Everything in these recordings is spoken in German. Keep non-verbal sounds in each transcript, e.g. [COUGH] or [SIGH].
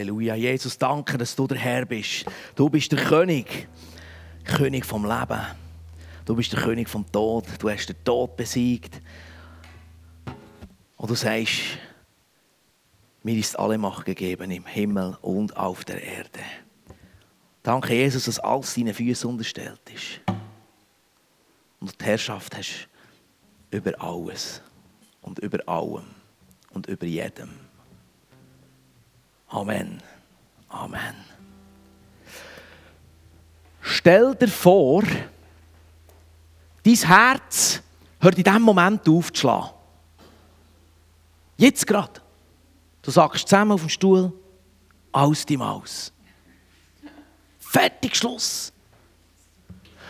Halleluja. Jesus, danke, dass du der Herr bist. Du bist der König. König vom Leben. Du bist der König vom Tod. Du hast den Tod besiegt. Und du sagst, mir ist alle Macht gegeben im Himmel und auf der Erde. Danke, Jesus, dass alles deinen Füßen unterstellt ist. Und die Herrschaft hast über alles und über allem und über jedem. Amen. Amen. Stell dir vor, dein Herz hört in diesem Moment auf zu schlagen. Jetzt gerade. Du sagst zusammen auf dem Stuhl, aus die Maus. Fertig, Schluss.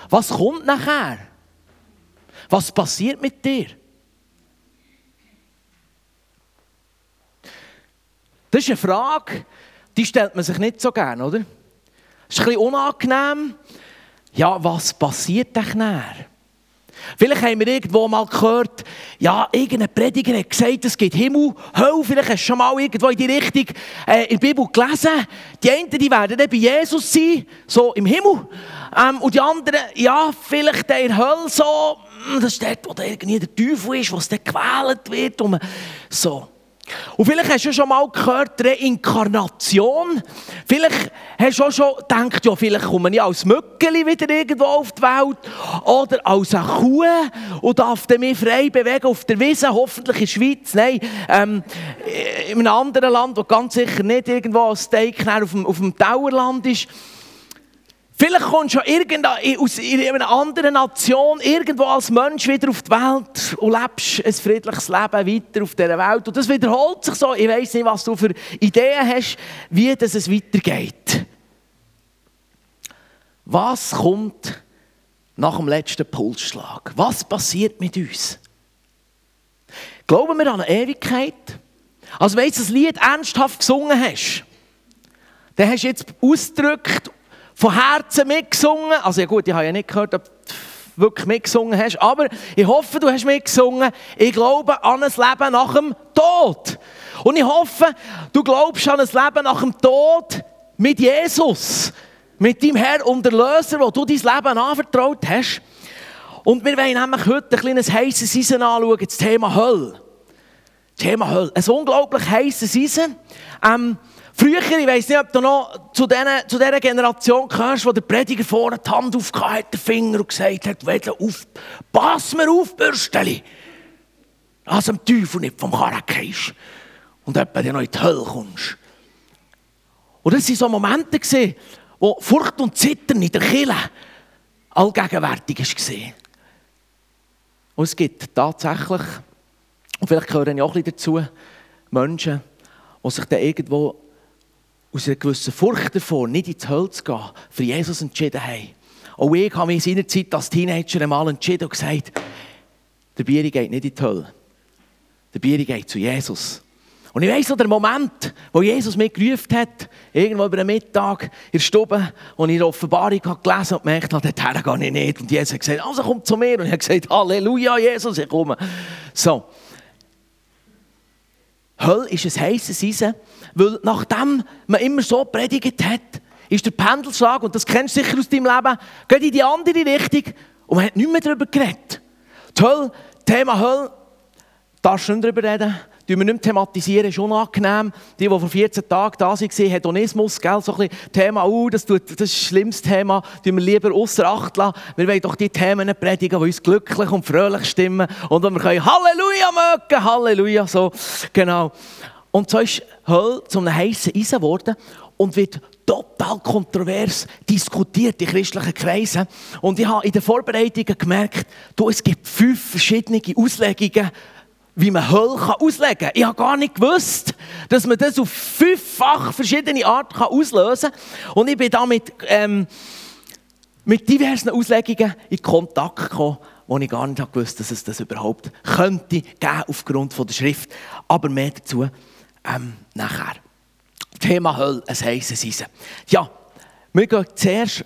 Was kommt nachher? Was passiert mit dir? Das ist eine Frage, die stellt man sich nicht so gerne, oder? Das ist ein bisschen unangenehm. Ja, was passiert denn nachher? Vielleicht haben wir irgendwo mal gehört, ja, irgendein Prediger hat gesagt, es gibt Himmel, Hölle. Vielleicht hast du schon mal irgendwo in die Richtung äh, in der Bibel gelesen. Die einen, die werden dann bei Jesus sein, so im Himmel. Ähm, und die anderen, ja, vielleicht in der Hölle so, hm, das ist dort, wo irgendwie der Teufel ist, wo es dann gewählt wird. Und so. Und vielleicht hast du schon mal gehört, Reinkarnation. Vielleicht hast du auch schon gedacht, ja, vielleicht komme ich als Mückeli wieder irgendwo auf die Welt. Oder als eine Kuh und darf mich frei bewegen auf der Wiese, hoffentlich in der Schweiz. Nein, ähm, in einem anderen Land, wo ganz sicher nicht irgendwo als Steak auf dem, auf dem Dauerland ist. Vielleicht kommst du ja aus einer anderen Nation irgendwo als Mensch wieder auf die Welt und lebst ein friedliches Leben weiter auf dieser Welt. Und das wiederholt sich so. Ich weiß nicht, was du für Ideen hast, wie das es weitergeht. Was kommt nach dem letzten Pulsschlag? Was passiert mit uns? Glauben wir an eine Ewigkeit? Also wenn du das Lied ernsthaft gesungen hast, dann hast du jetzt ausgedrückt von Herzen mitgesungen. Also ja gut, ich habe ja nicht gehört, ob du wirklich mitgesungen hast, aber ich hoffe, du hast mitgesungen. Ich glaube an ein Leben nach dem Tod. Und ich hoffe, du glaubst an ein Leben nach dem Tod mit Jesus. Mit deinem Herr und Erlöser, wo du dein Leben anvertraut hast. Und wir wollen nämlich heute ein kleines heißes Eisen anschauen, das Thema Hölle. Thema Hölle. Ein unglaublich heißes Eisen. Ähm, Früher, ich weiss nicht, ob du noch zu dieser, zu dieser Generation gehörst, wo der Prediger vorne die Hand aufgehauen hat, den Finger und gesagt hat, Wedle auf, pass mir auf, Bürsteli. Dass du dem Teufel nicht vom Karren gehst. Und etwa noch in die Hölle kommst. Und das waren so Momente, wo Furcht und Zittern in der Kille allgegenwärtig war. Und es gibt tatsächlich, und vielleicht gehören ja auch ein bisschen dazu, Menschen, die sich dann irgendwo aus einer gewissen Furcht davor, nicht ins Hölle zu gehen, für Jesus entschieden haben. Auch ich habe mich in seiner Zeit als Teenager einmal entschieden und gesagt, der Bier geht nicht in die Hölle. Der Bier geht zu Jesus. Und ich weiss noch, der Moment, wo Jesus mich gerufen hat, irgendwo über den Mittag in der Stube, wo ich die Offenbarung habe gelesen und gemerkt habe, dorthin gehe ich nicht. Und Jesus hat gesagt, also komm zu mir. Und ich habe gesagt, Halleluja, Jesus, ich komme. So. Hölle ist ein heißes Eisen, weil nachdem man immer so predigt hat, ist der Pendelschlag, und das kennst du sicher aus deinem Leben, geht in die andere Richtung und man hat nicht mehr darüber geredet. Die Hölle, Thema Hölle, darfst du nicht darüber reden, die wir nicht thematisieren, ist unangenehm. Die, die vor 14 Tagen da waren, Hedonismus, gell, so ein Thema, uh, das, tut, das ist das schlimmste Thema, die wir lieber außer Acht lassen. Wir wollen doch die Themen predigen, die uns glücklich und fröhlich stimmen und wo wir können Halleluja mögen, Halleluja, so, genau. Und so ist Hölle zu einem heißen Eisen geworden und wird total kontrovers diskutiert in christlichen Kreisen. Und ich habe in den Vorbereitungen gemerkt, du, es gibt fünf verschiedene Auslegungen, wie man Hölle auslegen kann. Ich habe gar nicht gewusst, dass man das auf fünffach verschiedene Arten auslösen kann. Und ich bin damit ähm, mit diversen Auslegungen in Kontakt gekommen, wo ich gar nicht gewusst dass es das überhaupt könnte geben aufgrund von der Schrift. Aber mehr dazu ähm, nachher. Thema Hölle, ein heisses Eisen. Ja, wir gehen zuerst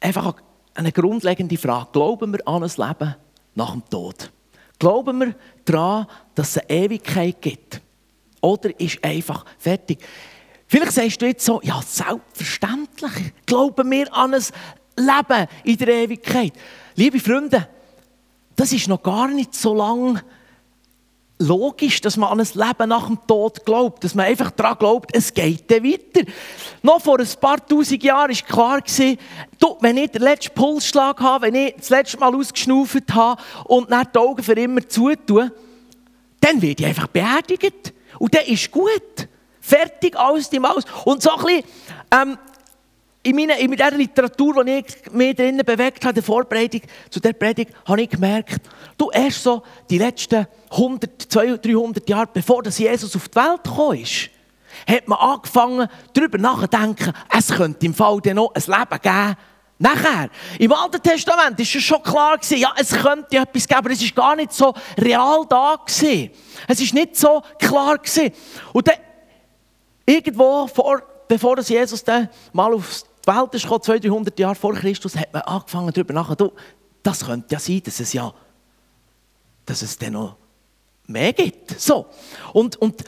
einfach eine grundlegende Frage. Glauben wir an ein Leben nach dem Tod? Glauben wir daran, dass es eine Ewigkeit gibt? oder ist einfach fertig. Vielleicht sagst du jetzt so, ja, selbstverständlich glauben wir an ein Leben in der Ewigkeit. Liebe Freunde, das ist noch gar nicht so lange logisch, dass man an ein Leben nach dem Tod glaubt, dass man einfach daran glaubt, es geht dann weiter. Noch vor ein paar tausend Jahren war klar, du, wenn ich den letzten Pulsschlag habe, wenn ich das letzte Mal ausgeschnauft habe und dann die Augen für immer zutue, dann werde ich einfach beerdigt. Und dann ist gut. Fertig, alles die Maus. Und so ein bisschen, ähm, in, meiner, in der Literatur, die ich mich drinnen bewegt habe, in der Vorbereitung zu der Predigt, habe ich gemerkt, du erst so die letzten 100, 200, 300 Jahre, bevor das Jesus auf die Welt gekommen ist, hat man angefangen, darüber nachzudenken, es könnte im Fall dann noch ein Leben geben, Nachher, im Alten Testament war es schon klar, ja, es könnte etwas geben, aber es war gar nicht so real da. Gewesen. Es war nicht so klar. Gewesen. Und dann, irgendwo, vor, bevor Jesus dann mal auf die Welt ist 200, 300 Jahre vor Christus, hat man angefangen darüber nachzudenken, das könnte ja sein, dass es ja, dass es dann noch mehr gibt. So. Und, und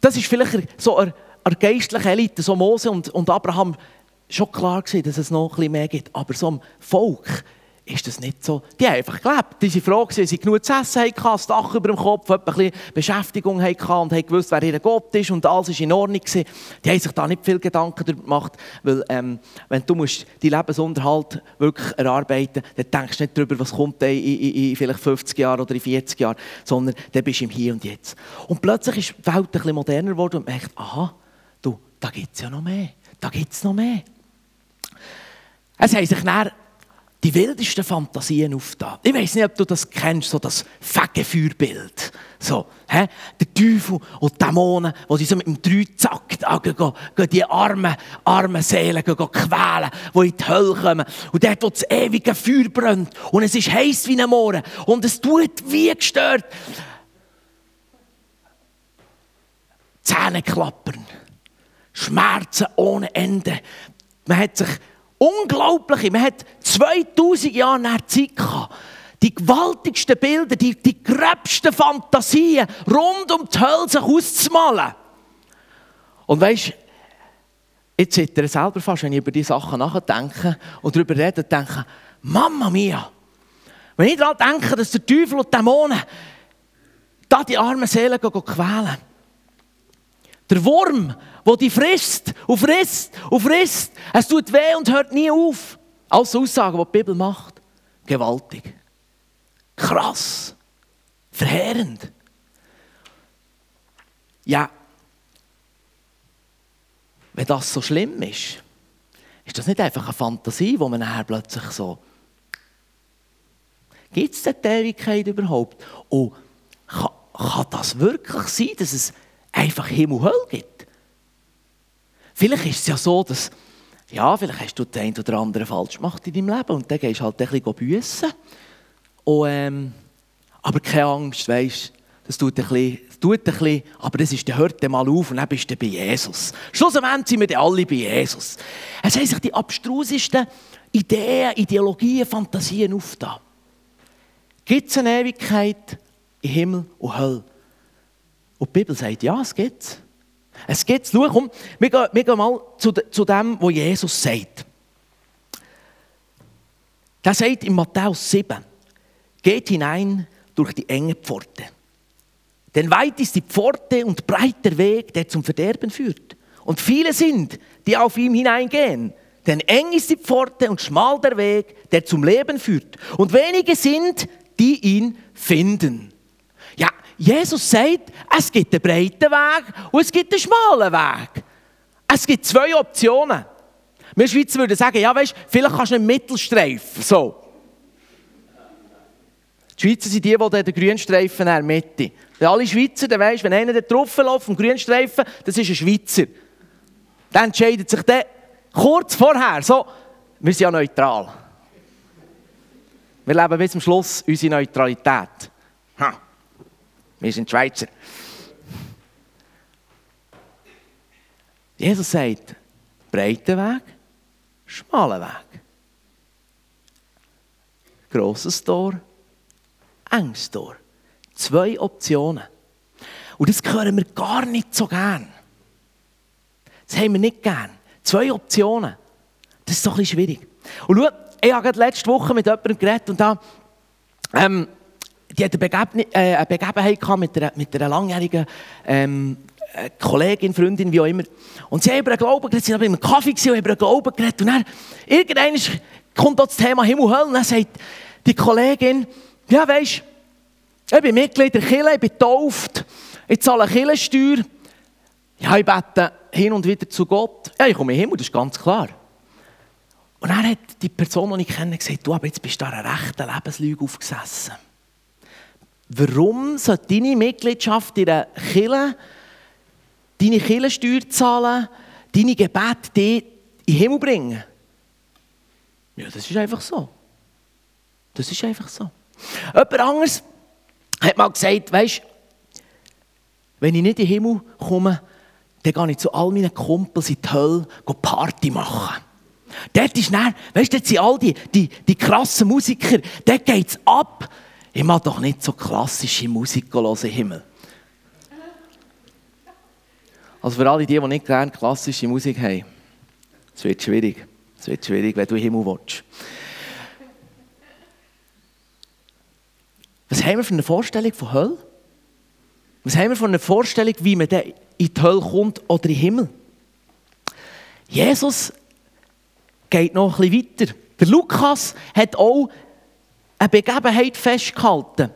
das ist vielleicht so eine, eine geistliche Elite, so Mose und, und Abraham, schon klar gewesen, dass es noch ein bisschen mehr gibt. Aber so ein Volk ist das nicht so. Die haben einfach gelebt. Die waren froh, dass sie genug zu essen hatten, das Dach über dem Kopf, ein bisschen Beschäftigung hatten und haben gewusst, wer ihr Gott ist und alles war in Ordnung. Die haben sich da nicht viel Gedanken darüber gemacht, weil ähm, wenn du musst die Lebensunterhalt wirklich erarbeiten musst, dann denkst du nicht darüber, was kommt in, in, in, vielleicht 50 Jahren oder in 40 Jahren, sondern dann bist du im Hier und Jetzt. Und plötzlich ist die Welt ein bisschen moderner geworden und man denkt, aha, du, da gibt es ja noch mehr, da gibt es noch mehr. Es haben sich dann die wildesten Fantasien aufgetan. Ich weiß nicht, ob du das kennst, so das Fegefeuerbild. So, hä? Der Teufel und die Dämonen, die so mit dem Dreizack ah, gehen, gehen, gehen die armen, armen Seelen gehen, gehen quälen, die in die Hölle kommen. Und dort, wo das ewige Feuer brennt. Und es ist heiß wie ein Mohren. Und es tut wie gestört. Zähne klappern. Schmerzen ohne Ende. Man hat sich Unglaubliche. Man hat 2000 Jahre nach Zeit. Die gewaltigsten Bilder, die, die gröbsten Fantasien rund um die Hölle sich auszumalen. Und weißt jetzt seht ihr selber fast, wenn ich über diese Sachen nachdenke und darüber rede, denke Mama mia! Wenn ich daran denke, dass der Teufel und die Dämonen da die armen Seelen quälen. Der Wurm, wo die frisst und frisst und frisst. Es tut weh und hört nie auf. Alles Aussagen, die die Bibel macht. Gewaltig. Krass. Verheerend. Ja, wenn das so schlimm ist, ist das nicht einfach eine Fantasie, wo man nachher plötzlich so. Gibt es die Ewigkeit überhaupt? Und kann, kann das wirklich sein, dass es einfach Himmel und Hölle gibt? Vielleicht ist es ja so, dass, ja, vielleicht hast du den einen oder anderen falsch gemacht in deinem Leben und dann gehst du halt ein bisschen büssen. Und, ähm, aber keine Angst, weißt das tut ein bisschen, tut ein bisschen, aber das ist, hört dann mal auf und dann bist du bei Jesus. Schlussendlich sind wir dann alle bei Jesus. Es haben sich die abstrusesten Ideen, Ideologien, Fantasien aufgetan. Gibt es eine Ewigkeit in Himmel und Hölle? Und die Bibel sagt, ja, es gibt es. Es geht, schau, komm, wir gehen, wir gehen mal zu, zu dem, was Jesus sagt. Er sagt in Matthäus 7, geht hinein durch die enge Pforte. Denn weit ist die Pforte und breit der Weg, der zum Verderben führt. Und viele sind, die auf ihm hineingehen. Denn eng ist die Pforte und schmal der Weg, der zum Leben führt. Und wenige sind, die ihn finden. Jesus sagt, es gibt einen breiten Weg und es gibt einen schmalen Weg. Es gibt zwei Optionen. Wir Schweizer würden sagen, ja, weißt, vielleicht kannst du einen Mittelstreifen. So. Die Schweizer sind die, die den Grünstreifen in der Mitte. Wenn alle Schweizer, dann weisst, wenn einer drauf läuft, vom Grünstreifen, das ist ein Schweizer. Dann entscheidet sich der kurz vorher, so, wir sind ja neutral. Wir leben bis zum Schluss unsere Neutralität. Wir sind Schweizer. Jesus sagt, breiter Weg, schmaler Weg. Grosses Tor, enges Tor. Zwei Optionen. Und das hören wir gar nicht so gern. Das haben wir nicht gern. Zwei Optionen. Das ist doch ein bisschen schwierig. Und schau, ich habe gerade letzte Woche mit jemandem geredet und da, ähm, die hat eine, Begebne, äh, Begebenheit gehabt mit einer, mit einer langjährigen ähm, äh, Kollegin, Freundin, wie auch immer. Und sie haben über den Glauben geredet, sie haben im Kaffee gesehen und über den Glauben geredet. Und dann, irgendwann kommt das Thema Himmel und Hölle und dann sagt die Kollegin, ja weisst, ich bin Mitglied der Kirche, ich bin getauft, ich zahle Kirchensteuer. Ja, ich bete hin und wieder zu Gott. Ja, ich komme in den Himmel, das ist ganz klar. Und dann hat die Person, die ich kenne, gesagt, du, aber jetzt bist du da eine rechte Lebenslüge aufgesessen. Warum soll deine Mitgliedschaft in der Kirche, deine Kirchensteuer zahlen, deine Gebete dich in den Himmel bringen? Ja, das ist einfach so. Das ist einfach so. Jemand anderes hat mal gesagt, weißt wenn ich nicht in den Himmel komme, dann gehe ich zu all meinen Kumpels in die Hölle Party machen. Dort ist dann, weißt du, dort sind all die, die, die krassen Musiker, dort geht es ab. Ich mag doch nicht so klassische Musik hören im Himmel. Also für alle die, die nicht gerne klassische Musik haben, es wird schwierig. Es wird schwierig, wenn du Himmel willst. Was haben wir für eine Vorstellung von Hölle? Was haben wir für eine Vorstellung, wie man in die Hölle kommt oder in den Himmel? Jesus geht noch ein bisschen weiter. Der Lukas hat auch eine Begebenheit festgehalten.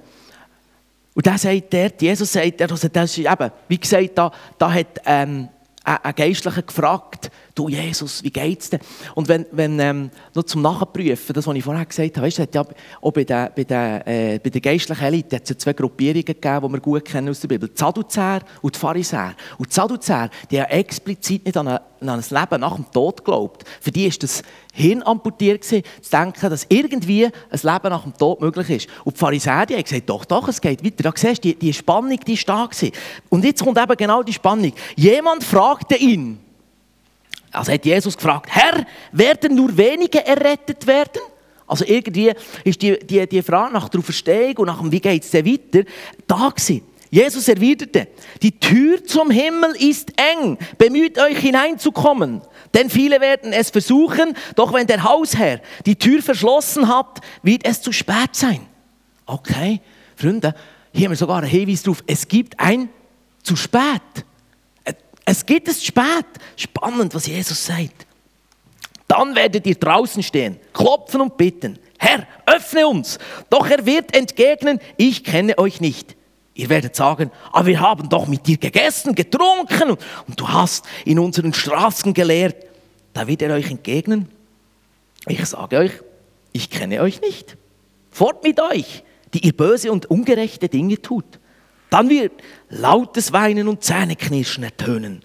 Und da sagt der, Jesus sagt, also das ist eben, wie gesagt, da, da hat ähm, ein Geistlicher gefragt, du Jesus, wie geht's dir? Und wenn, wenn ähm, noch zum Nachprüfen, das, was ich vorher gesagt habe, weißt, hat ja auch bei der, bei der, äh, bei der geistlichen Elite es ja zwei Gruppierungen gegeben, die wir gut kennen aus der Bibel. Die Sadduzäer und die Pharisäer. Und die Sadduzäer, die haben explizit nicht an, eine, an ein Leben nach dem Tod geglaubt. Für die ist das Hirn amputiert zu denken, dass irgendwie ein Leben nach dem Tod möglich ist. Und die Pharisäer, die haben gesagt, doch, doch, es geht weiter. Da siehst du, die, die Spannung, die ist da. Und jetzt kommt eben genau die Spannung. Jemand fragte ihn, also hat Jesus gefragt, Herr, werden nur wenige errettet werden? Also irgendwie ist die, die, die Frage nach der Auferstehung und nach dem, wie geht es denn weiter, da gewesen. Jesus erwiderte, die Tür zum Himmel ist eng, bemüht euch hineinzukommen. Denn viele werden es versuchen, doch wenn der Hausherr die Tür verschlossen hat, wird es zu spät sein. Okay, Freunde, hier haben wir sogar einen Hinweis drauf, es gibt ein zu spät. Es geht es spät. Spannend, was Jesus sagt. Dann werdet ihr draußen stehen, klopfen und bitten. Herr, öffne uns. Doch er wird entgegnen, ich kenne euch nicht. Ihr werdet sagen, aber wir haben doch mit dir gegessen, getrunken und du hast in unseren Straßen gelehrt. Da wird er euch entgegnen, ich sage euch, ich kenne euch nicht. Fort mit euch, die ihr böse und ungerechte Dinge tut. Dann wird lautes Weinen und Zähneknirschen ertönen.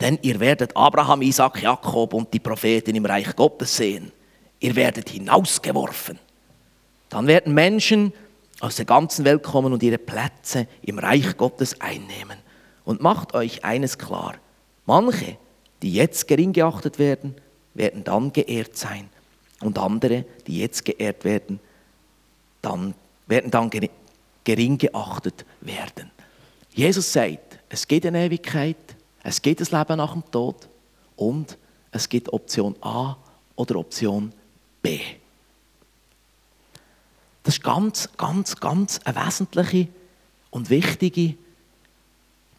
Denn ihr werdet Abraham, Isaac, Jakob und die Propheten im Reich Gottes sehen. Ihr werdet hinausgeworfen. Dann werden Menschen aus der ganzen Welt kommen und ihre Plätze im Reich Gottes einnehmen. Und macht euch eines klar. Manche, die jetzt gering geachtet werden, werden dann geehrt sein. Und andere, die jetzt geehrt werden, dann, werden dann gering geachtet werden. Jesus sagt, es gibt eine Ewigkeit, es gibt ein Leben nach dem Tod und es gibt Option A oder Option B. Das ist ganz, ganz, ganz eine wesentliche und wichtige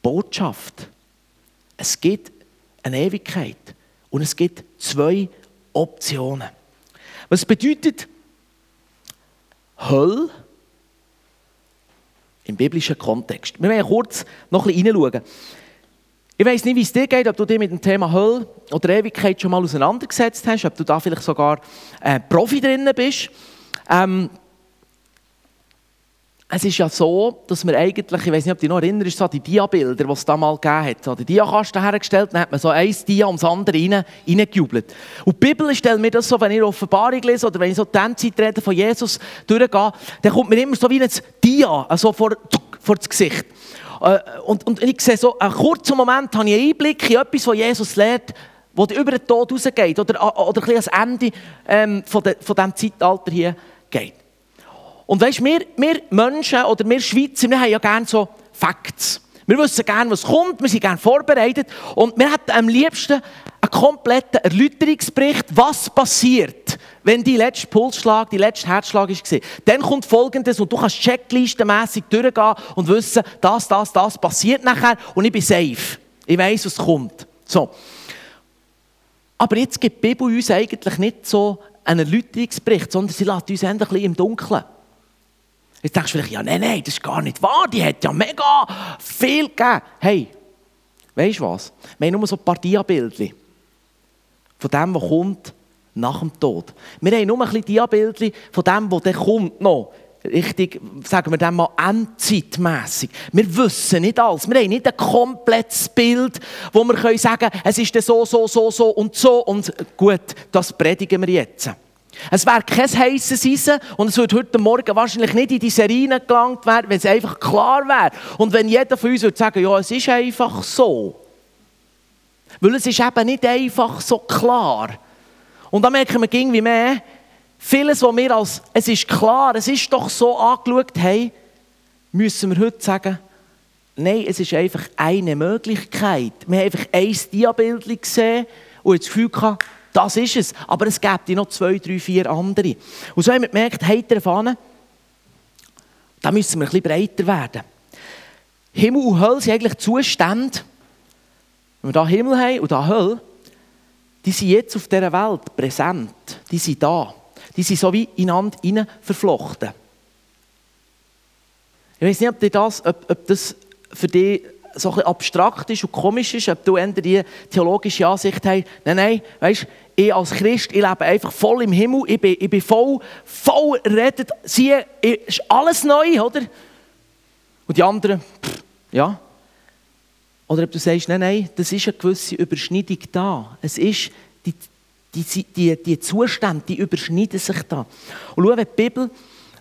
Botschaft. Es gibt eine Ewigkeit und es gibt zwei Optionen. Was bedeutet Hölle im biblischen Kontext. Wir werden kurz noch ein bisschen hineinschauen. Ich weiß nicht, wie es dir geht, ob du dich mit dem Thema Hölle oder Ewigkeit schon mal auseinandergesetzt hast, ob du da vielleicht sogar äh, Profi drin bist. Ähm, es ist ja so, dass wir eigentlich, ich weiß nicht, ob du dich noch erinnerst, so die Dia-Bilder, die es damals gegeben hat. So die Dia-Kasten hergestellt, dann hat man so ein Dia ums andere rein, reingejubelt. Und die Bibel stellt mir das so, wenn ich Offenbarung lese oder wenn ich so die Endzeitreden von Jesus durchgehe, dann kommt mir immer so wie ein Dia also vor, vor das Gesicht. Äh, und, und ich sehe so, einen kurzen Moment habe ich einen Einblick in etwas, was Jesus lehrt, wo über den Tod rausgeht oder, oder ein bisschen ans Ende ähm, von, de, von diesem Zeitalter hier geht. Und weißt, wir, wir Menschen oder wir Schweizer, wir haben ja gerne so Facts. Wir wissen gerne, was kommt, wir sind gerne vorbereitet und wir hätten am liebsten einen kompletten Erläuterungsbericht, was passiert, wenn die letzte Pulsschlag, die letzte Herzschlag war. Dann kommt Folgendes und du kannst checklistenmässig durchgehen und wissen, das, das, das passiert nachher und ich bin safe. Ich weiß, was kommt. So. Aber jetzt gibt die Bibel uns eigentlich nicht so einen Erläuterungsbericht, sondern sie lässt uns ein bisschen im Dunkeln. Jetzt denkst du vielleicht, ja, nein, nein, das ist gar nicht wahr, die hat ja mega viel gegeben. Hey, weißt du was? Wir haben nur so ein paar Diabildchen von dem, was kommt nach dem Tod. Wir haben nur ein bisschen Diabildchen von dem, was dann kommt noch. Richtig, sagen wir dann mal, endzeitmässig. Wir wissen nicht alles. Wir haben nicht ein komplettes Bild, wo wir sagen können, es ist so, so, so, so und so. Und gut, das predigen wir jetzt. Es wäre kein heißes Eisen und es würde heute Morgen wahrscheinlich nicht in die Serien gelangt werden, wenn es einfach klar wäre. Und wenn jeder von uns würde sagen, ja, es ist einfach so. Weil es ist eben nicht einfach so klar. Und da merken wir ging wie mehr, vieles, was wir als, es ist klar, es ist doch so angeschaut haben, müssen wir heute sagen, nein, es ist einfach eine Möglichkeit. Wir haben einfach ein Diabild gesehen und das Gefühl gehabt, das ist es. Aber es gibt noch zwei, drei, vier andere. Und so haben wir gemerkt, hinter Fahne, da müssen wir ein bisschen breiter werden. Himmel und Hölle sind eigentlich Zustände, wenn wir hier Himmel haben und hier Hölle, die sind jetzt auf dieser Welt präsent. Die sind da. Die sind so wie ineinander verflochten. Ich weiß nicht, ob, das, ob, ob das für dich so ein abstrakt ist und komisch ist, ob du eher die theologische Ansicht hast. Nein, nein, weißt, ich als Christ, ich lebe einfach voll im Himmel, ich bin, ich bin voll, voll redet, siehe, ist alles neu, oder? Und die anderen, pff, ja. Oder ob du sagst, nein, nein, das ist eine gewisse Überschneidung da. Es ist, die, die, die, die Zustände, die überschneiden sich da. Und schau, wenn die Bibel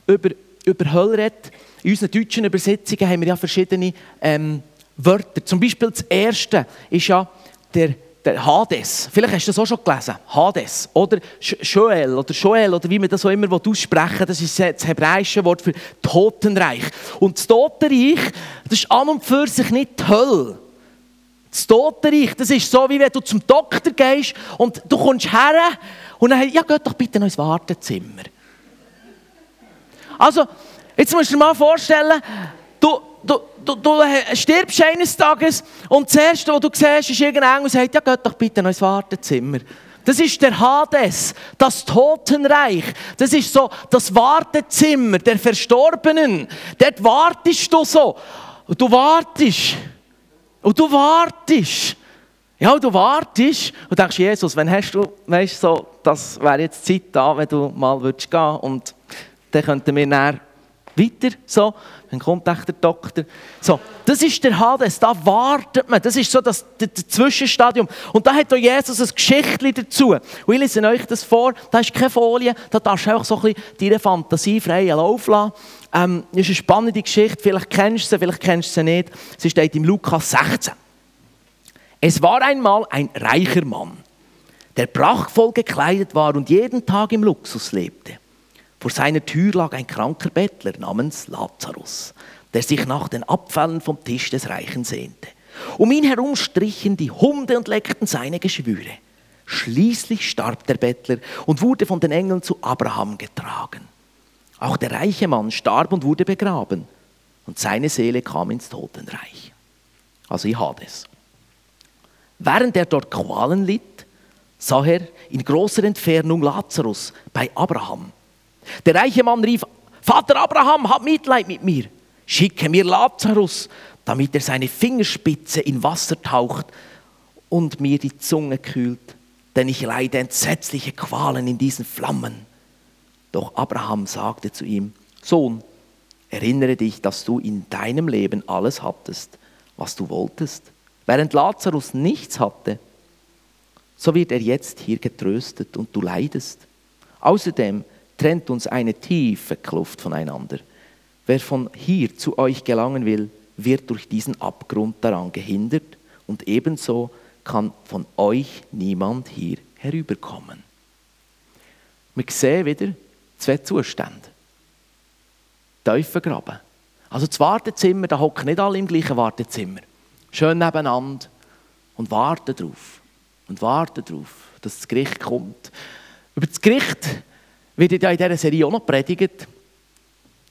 über, über Hölle redet, in unseren deutschen Übersetzungen haben wir ja verschiedene ähm, Wörter. Zum Beispiel das erste ist ja der, der Hades. Vielleicht hast du das auch schon gelesen. Hades. Oder Joel oder Joel oder wie man das so immer aussprechen will. Das ist das hebräische Wort für Totenreich. Und das Totenreich, das ist an und für sich nicht die Hölle. Das Totenreich, das ist so, wie wenn du zum Doktor gehst und du kommst her und dann ja, geh doch bitte noch ins Wartezimmer. Also, jetzt musst du dir mal vorstellen, du, du, du, du stirbst eines Tages und das Erste, was du siehst, ist irgendein Engel und sagt, ja, geh doch bitte noch ins Wartezimmer. Das ist der Hades, das Totenreich. Das ist so das Wartezimmer der Verstorbenen. Dort wartest du so. Und du wartest. Und du wartest. Ja, du wartest und denkst, Jesus, wenn hast du, weißt so, das wäre jetzt Zeit da, wenn du mal würdest gehen und dann könnten wir näher weiter, so, dann kommt echt der Doktor. So, das ist der Hades, da wartet man, das ist so das, das, das Zwischenstadium. Und da hat auch Jesus ein Geschichtchen dazu. Und ich lese euch das vor, da ist keine Folie, da darfst du einfach so ein bisschen deine Fantasie freien Lauf lassen. Ähm, das ist eine spannende Geschichte, vielleicht kennst du sie, vielleicht kennst du sie nicht. Sie steht im Lukas 16. Es war einmal ein reicher Mann, der prachtvoll gekleidet war und jeden Tag im Luxus lebte. Vor seiner Tür lag ein kranker Bettler namens Lazarus, der sich nach den Abfällen vom Tisch des Reichen sehnte. Um ihn herum strichen die Hunde und leckten seine Geschwüre. Schließlich starb der Bettler und wurde von den Engeln zu Abraham getragen. Auch der reiche Mann starb und wurde begraben. Und seine Seele kam ins Totenreich. Also in Hades. Während er dort Qualen litt, sah er in großer Entfernung Lazarus bei Abraham. Der reiche Mann rief, Vater Abraham, hab Mitleid mit mir. Schicke mir Lazarus, damit er seine Fingerspitze in Wasser taucht und mir die Zunge kühlt, denn ich leide entsetzliche Qualen in diesen Flammen. Doch Abraham sagte zu ihm, Sohn, erinnere dich, dass du in deinem Leben alles hattest, was du wolltest. Während Lazarus nichts hatte, so wird er jetzt hier getröstet und du leidest. Außerdem trennt uns eine tiefe Kluft voneinander. Wer von hier zu euch gelangen will, wird durch diesen Abgrund daran gehindert und ebenso kann von euch niemand hier herüberkommen. Wir sehen wieder, zwei Zustände. Tiefen Graben. Also das Wartezimmer, da hocken nicht alle im gleichen Wartezimmer. Schön nebeneinander und warten drauf. Und warten drauf, dass das Gericht kommt. Über das Gericht wird ja in dieser Serie auch noch predigt.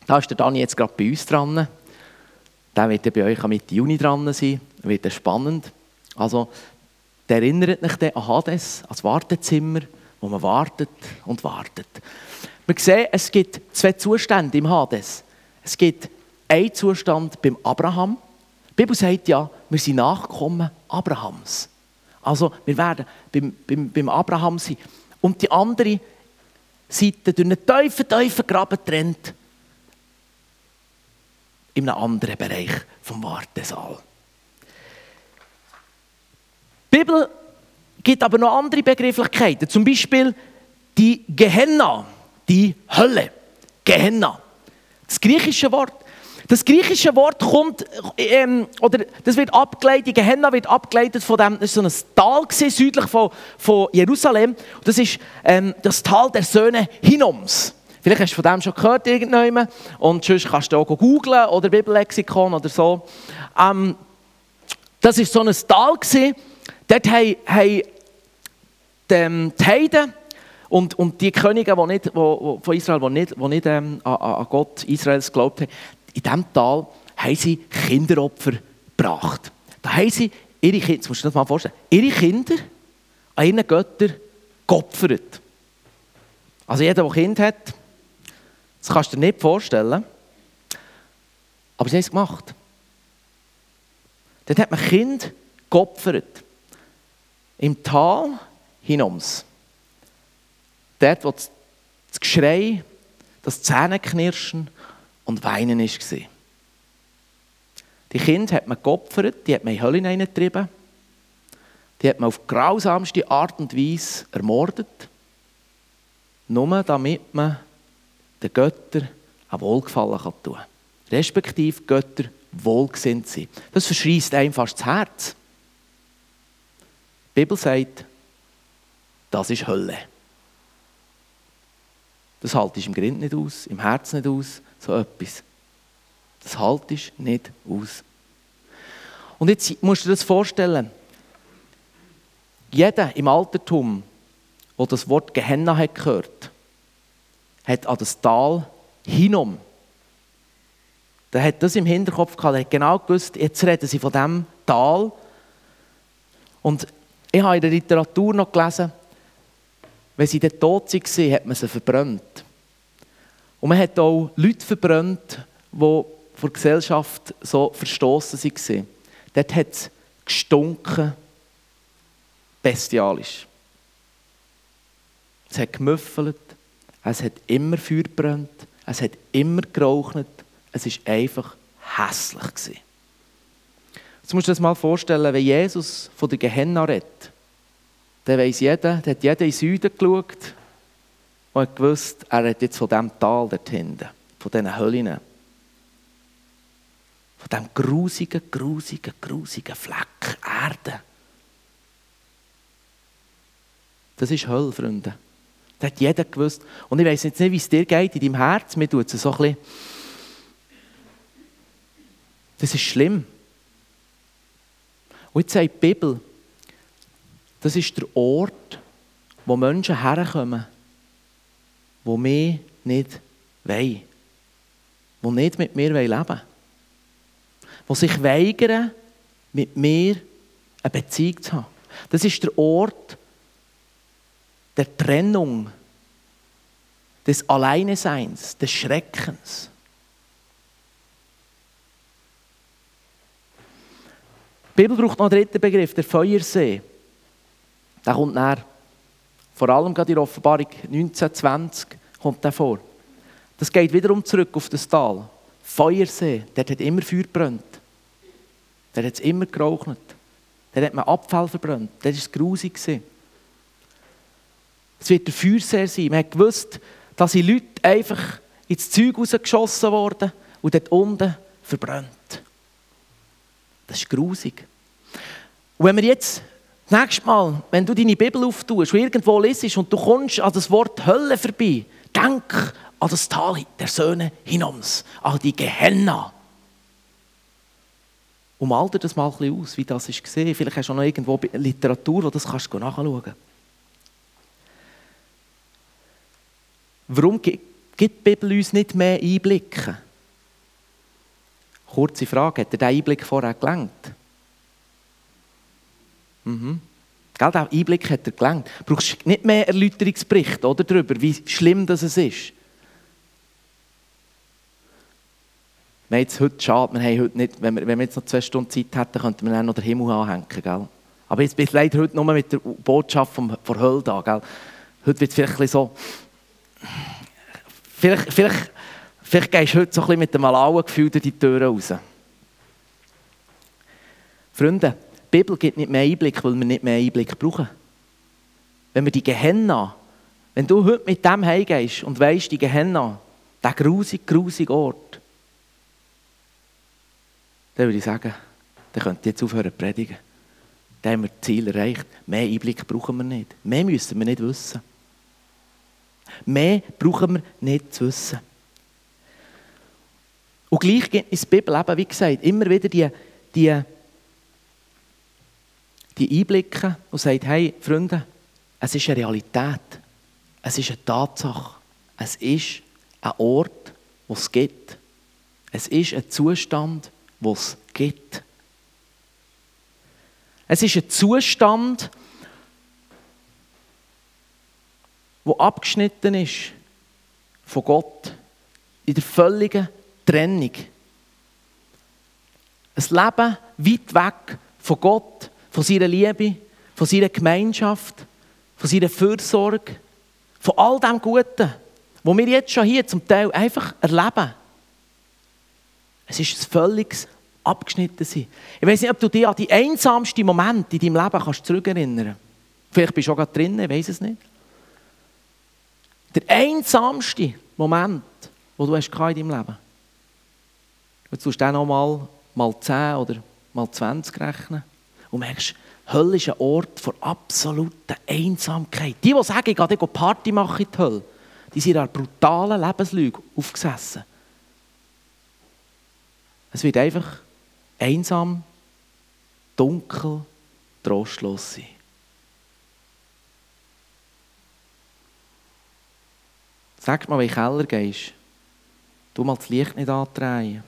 Da ist der Dani jetzt gerade bei uns dran. Der wird ja bei euch am Mitte Juni dran sein. Wird spannend. Also, der erinnert mich an Hades, das Wartezimmer, wo man wartet und wartet. Wir sehen, es gibt zwei Zustände im Hades. Es gibt einen Zustand beim Abraham. Die Bibel sagt ja, wir sind Nachkommen Abrahams. Also, wir werden beim, beim, beim Abraham sein. Und die andere Seite durch einen tiefen, tiefen Graben trennt in einem anderen Bereich vom Wartesaal. Die Bibel gibt aber noch andere Begrifflichkeiten, zum Beispiel die Gehenna, die Hölle. Gehenna. Das griechische Wort. Das griechische Wort kommt, ähm, oder das wird abgeleitet, Gehenna wird abgeleitet von dem, das war so ein Tal gewesen, südlich von, von Jerusalem. Das ist ähm, das Tal der Söhne Hinoms. Vielleicht hast du von dem schon gehört irgendjemand. Und sonst kannst du auch googlen oder Bibellexikon oder so. Ähm, das war so ein Tal. Gewesen. Dort haben, haben die, die Heiden und, und die Könige die nicht, die, von Israel, die nicht, die nicht ähm, an, an Gott Israels glaubt haben, in diesem Tal haben sie Kinderopfer gebracht. Da haben sie ihre Kinder, das musst du dir mal vorstellen, ihre Kinder an ihren Göttern geopfert. Also jeder, der Kind hat, das kannst du dir nicht vorstellen. Aber sie haben es gemacht. Dann hat man Kind geopfert. Im Tal hinaus. Dort, wo das Geschrei, das Zähneknirschen und Weinen war. Die Kinder hat man geopfert, die hat man in Hölle hineingetrieben, die hat man auf grausamste Art und Weise ermordet, nur damit man den Göttern ein Wohlgefallen tun kann. Respektive Götter wohlgesinnt sind. Das verschreißt einem fast das Herz. Die Bibel sagt, das ist Hölle. Das haltest im Grind nicht aus, im Herz nicht aus, so etwas. Das haltest nicht aus. Und jetzt musst du dir das vorstellen. Jeder im Altertum, der das Wort Gehenna hat gehört, hat an das Tal Hinnom. Der hat das im Hinterkopf gehabt, er hat genau gewusst, jetzt reden sie von diesem Tal. Und ich habe in der Literatur noch gelesen, wenn sie dort tot waren, hat man sie verbrannt. Und man hat auch Leute verbrannt, die von der Gesellschaft so verstoßen waren. Dort hat es gestunken, bestialisch. Es hat gemüffelt, es hat immer Feuer gebrannt, es hat immer geraucht, es war einfach hässlich. Jetzt musst du dir das mal vorstellen, wenn Jesus von der Gehenna redet, dann weiss jeder, dann hat jeder in den Süden geschaut und hat gewusst, er hat jetzt von diesem Tal dort hinten, von diesen Höllen. Von diesem grusigen, grusigen, grusigen Fleck Erde. Das ist Hölle, Freunde. Das hat jeder gewusst. Und ich weiß jetzt nicht, wie es dir geht in deinem Herz. Mir tut es so ein bisschen. Das ist schlimm. Und jetzt sagt die Bibel, das ist der Ort, wo Menschen herkommen, die mich nicht wollen. Die nicht mit mir leben wollen. Die sich weigern, mit mir eine Beziehung zu haben. Das ist der Ort, der Trennung, des Alleineseins, des Schreckens. Die Bibel braucht noch einen dritten Begriff, der Feuersee. Der kommt näher. Vor allem gerade in der Offenbarung 1920 kommt der vor. Das geht wiederum zurück auf das Tal. Feuersee, dort hat immer Feuer gebrannt. Dort hat es immer geraucht. Dort hat man Abfall verbrannt. Dort war grusig. Es wird der Feuerseher sein. Man hat gewusst, da sind Leute einfach ins Zeug rausgeschossen worden und dort unten verbrannt. Das ist grusig. Und wenn wir jetzt das Mal, wenn du deine Bibel auftust und irgendwo liest und du kommst an das Wort Hölle vorbei, denk an das Tal der Söhne Hinoms, an die Gehenna. Dir das mal ein bisschen aus, wie das ist gesehen. Vielleicht hast du noch irgendwo Literatur, wo das kannst du nachschauen. Warum gibt die Bibel uns nicht mehr Einblicke? Kurze Frage, hat er diesen Einblick vorher gelenkt? Mhm. Gell, diesen Einblick hat er gelenkt. Du brauchst nicht mehr Erläuterungsbericht oder, darüber, wie schlimm das ist. Wir haben jetzt heute schade, wir haben heute nicht, wenn wir, wenn wir jetzt noch zwei Stunden Zeit hätten, könnten wir dann noch den Himmel anhängen. Gell? Aber jetzt bin ich leider heute nur mit der Botschaft vom, von Hölle da. Gell? Heute wird es vielleicht so... Vielleicht, vielleicht Vielleicht gehst du heute so ein bisschen mit dem malauen Gefühl durch die Türen raus. Freunde, die Bibel gibt nicht mehr Einblick, weil wir nicht mehr Einblick brauchen. Wenn wir die Gehenna, wenn du heute mit dem heimgehst und weißt, die Gehenna, der grusige, grusige Ort, dann würde ich sagen, dann könnt ihr jetzt aufhören zu predigen. Dann haben wir das Ziel erreicht. Mehr Einblick brauchen wir nicht. Mehr müssen wir nicht wissen. Mehr brauchen wir nicht zu wissen. Und gleich gibt uns die Bibel eben, wie gesagt, immer wieder die, die, die Einblicke und sagt, hey Freunde, es ist eine Realität, es ist eine Tatsache, es ist ein Ort, wo es gibt. Es ist ein Zustand, wo es gibt. Es ist ein Zustand, wo abgeschnitten ist von Gott in der völligen Trennung. Ein Leben weit weg von Gott, von seiner Liebe, von seiner Gemeinschaft, von seiner Fürsorge, von all dem Guten, was wir jetzt schon hier zum Teil einfach erleben. Es ist ein völliges Abgeschnittensein. Ich weiß nicht, ob du dich an die einsamsten Momente in deinem Leben kannst zurückerinnern kannst. Vielleicht bist du auch gerade drin, ich weiß es nicht. Der einsamste Moment, den du hast in deinem Leben Jetzt tust du dann noch mal, mal 10 oder mal 20 rechnen und merkst, Hölle ist ein Ort von absoluter Einsamkeit. Die, die sagen, ich gehe Party machen in die Hölle, die sind an brutalen Lebenslüge aufgesessen. Es wird einfach einsam, dunkel, trostlos sein. Sag mal, wenn du in den Keller gehst, du mal das Licht nicht andrehen.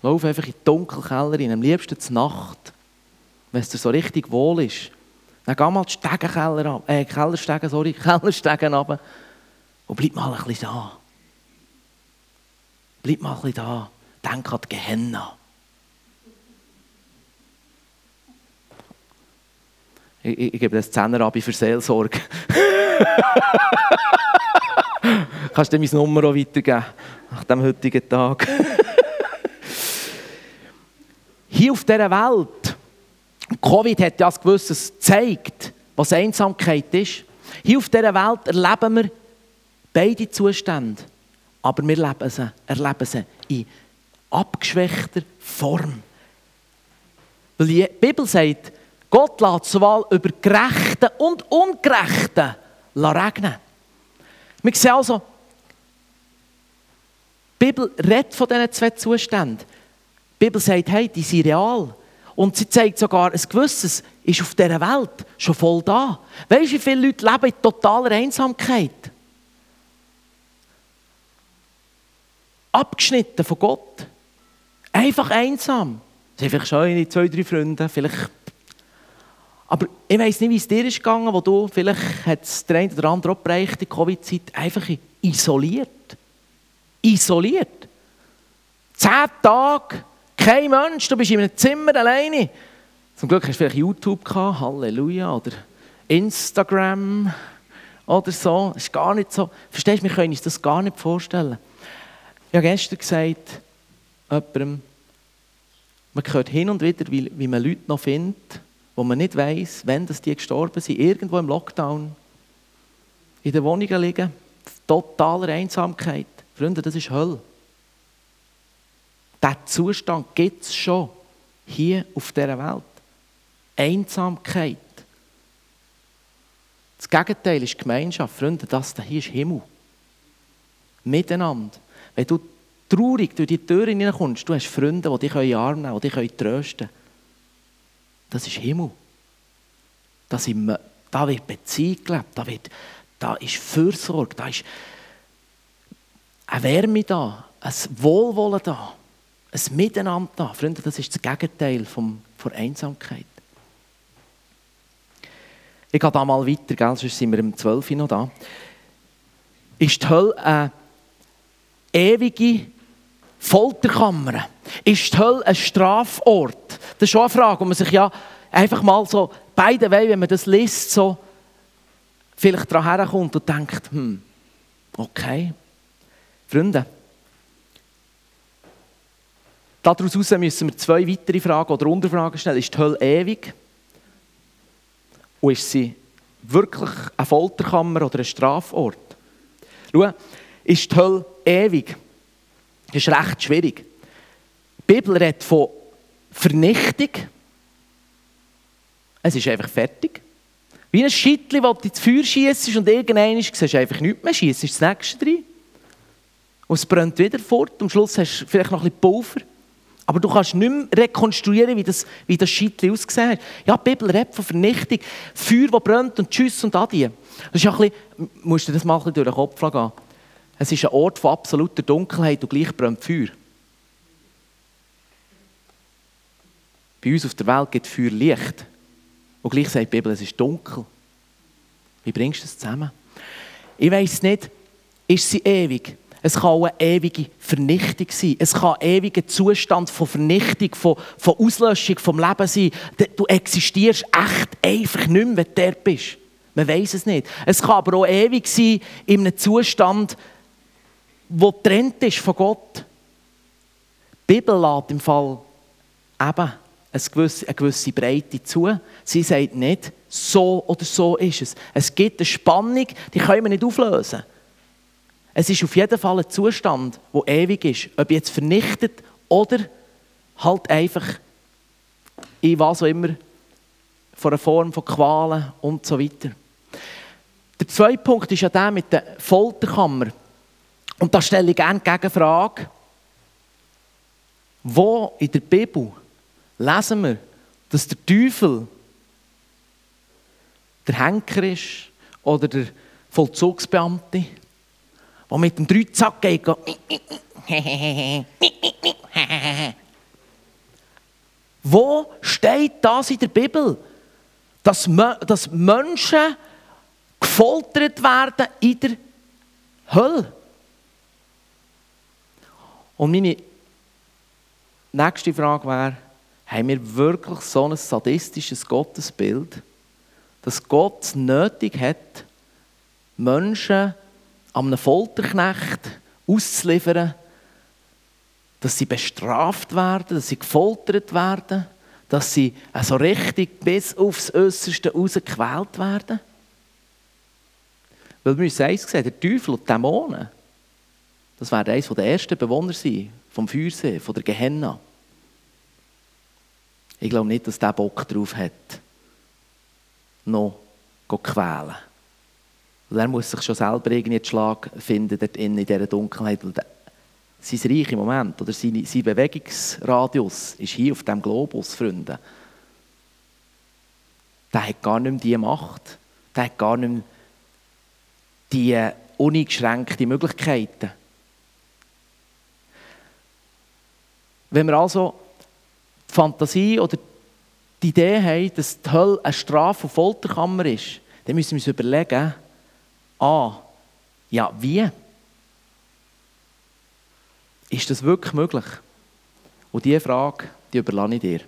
Lauf einfach in die Dunkelkeller rein, am liebsten zur Nacht, wenn es dir so richtig wohl ist. Dann geh mal die Stegenkeller ab, äh, Kellerstegen, sorry, [LAUGHS] Kellerstegen runter und bleib mal ein bisschen da. Bleib mal ein bisschen da. Denk an die Gehenna. Ich, ich, ich gebe das Zehner für Seelsorge. [LAUGHS] Kannst du mir meine Nummer auch weitergeben, nach dem heutigen Tag? [LAUGHS] hier auf dieser Welt, Covid hat ja ein gewisses gezeigt, was Einsamkeit ist. Hier auf dieser Welt erleben wir beide Zustände, aber wir erleben sie, erleben sie in abgeschwächter Form. Weil die Bibel sagt, Gott lässt sowohl über Gerechten und Ungerechten regnen. Wir sehen also, die Bibel redet von diesen zwei Zuständen. Die Bibel sagt, hey, die sind real. Und sie zeigt sogar, ein gewisses ist auf dieser Welt schon voll da. Weißt du, wie viele Leute leben in totaler Einsamkeit? Abgeschnitten von Gott. Einfach einsam. Sie haben vielleicht schon zwei, drei Freunde, vielleicht. Aber ich weiß nicht, wie es dir ist gegangen, wo du, vielleicht hat es der eine oder andere auch bereicht, die Covid-Zeit, einfach isoliert. Isoliert. Zehn Tage kein Mensch, du bist in einem Zimmer alleine. Zum Glück hast du vielleicht YouTube gehabt, Halleluja, oder Instagram oder so. Ist gar nicht so. Verstehst du, wir können uns das gar nicht vorstellen. Ich habe gestern gesagt, jemandem, man hört hin und wieder, wie, wie man Leute noch findet, wo man nicht weiß, wann das die gestorben sind, irgendwo im Lockdown, in den Wohnungen liegen, totaler Einsamkeit. Freunde, das ist Hölle. Diesen Zustand gibt es schon hier auf dieser Welt. Einsamkeit. Das Gegenteil ist Gemeinschaft. Freunde, das hier ist Himmel. Miteinander. Wenn du traurig durch die Tür hineinkommst, du hast Freunde, die dich in den Arm nehmen, die dich trösten können. Das ist Himmel. Das ist, da wird Beziehung gelebt, da, wird, da ist Fürsorge, da ist eine Wärme da, ein Wohlwollen da, ein Miteinander da. Freunde, das ist das Gegenteil vom, von Einsamkeit. Ich gehe da mal weiter, gell? sonst sind wir um 12 Uhr noch da. Ist die Hölle eine ewige Folterkammer? Ist die Hölle ein Strafort? Das ist schon eine Frage, wo man sich ja einfach mal so, beide Wege, wenn man das liest, so vielleicht daran herkommt und denkt, hm, okay. Freunde, daraus müssen wir zwei weitere Fragen oder Unterfragen stellen. Ist die Hölle ewig? Und ist sie wirklich eine Folterkammer oder ein Strafort? Schau, ist die Hölle ewig? Das ist recht schwierig. Die Bibel redet von Vernichtung. Es ist einfach fertig. Wie ein Schittli, das du ins Feuer schießt und irgendwann siehst du einfach nichts mehr, schießt das nächste rein. Und es brennt wieder fort. Am Schluss hast du vielleicht noch ein bisschen Pulver. Aber du kannst nicht mehr rekonstruieren, wie das, wie das Schittli ausgesehen hat. Ja, die Bibel redet von Vernichtung. Feuer, das brennt und Tschüss und Adi. Das ist ein bisschen, musst du das mal ein durch den Kopf gehen. Es ist ein Ort von absoluter Dunkelheit und gleich brennt Feuer. Bei uns auf der Welt gibt Feuer Licht. Und gleich sagt die Bibel, es ist dunkel. Wie bringst du das zusammen? Ich weiß nicht, ist sie ewig? Es kann auch eine ewige Vernichtung sein. Es kann ein ewiger Zustand von Vernichtung, von, von Auslöschung vom Leben sein. Du existierst echt einfach nicht mehr, wenn du dort bist. Man weiß es nicht. Es kann aber auch ewig sein in einem Zustand, wo trennt ist von Gott. Die Bibel lädt im Fall eben eine gewisse, eine gewisse Breite zu. Sie sagt nicht, so oder so ist es. Es gibt eine Spannung, die können wir nicht auflösen. Es ist auf jeden Fall ein Zustand, der ewig ist. Ob jetzt vernichtet oder halt einfach in was auch immer, von einer Form von Qualen und so weiter. Der zweite Punkt ist ja der mit der Folterkammer. Und da stelle ich gerne die Gegenfrage, wo in der Bibel lesen wir, dass der Teufel der Henker ist oder der Vollzugsbeamte, der mit dem Dreizack geht. Wo steht das in der Bibel? Dass, dass Menschen gefoltert werden in der Hölle. Und meine nächste Frage wäre, haben wir wirklich so ein sadistisches Gottesbild, dass Gott es nötig hat, Menschen an einem Folterknecht auszuliefern, dass sie bestraft werden, dass sie gefoltert werden, dass sie so richtig bis aufs Äußerste rausgequält werden? Weil wir uns eins sehen, der Teufel und die Dämonen, das werden eines der ersten Bewohner sein, vom Feuersee, von der Gehenna. Ich glaube nicht, dass der Bock drauf hat, noch zu quälen. Und er muss sich schon selber irgendwie einen Schlag finden dort in, dieser Dunkelheit. Und sein Reich im Moment, oder sein, sein Bewegungsradius ist hier auf diesem Globus, Freunde. Der hat gar nicht mehr die Macht. Der hat gar nicht mehr die uneingeschränkten Möglichkeiten. Wenn wir also die Fantasie oder die Idee haben, dass die Hölle eine Straf- und Folterkammer ist, dann müssen wir uns überlegen, ah, ja, wie? Ist das wirklich möglich? Und diese Frage, die überlasse ich dir.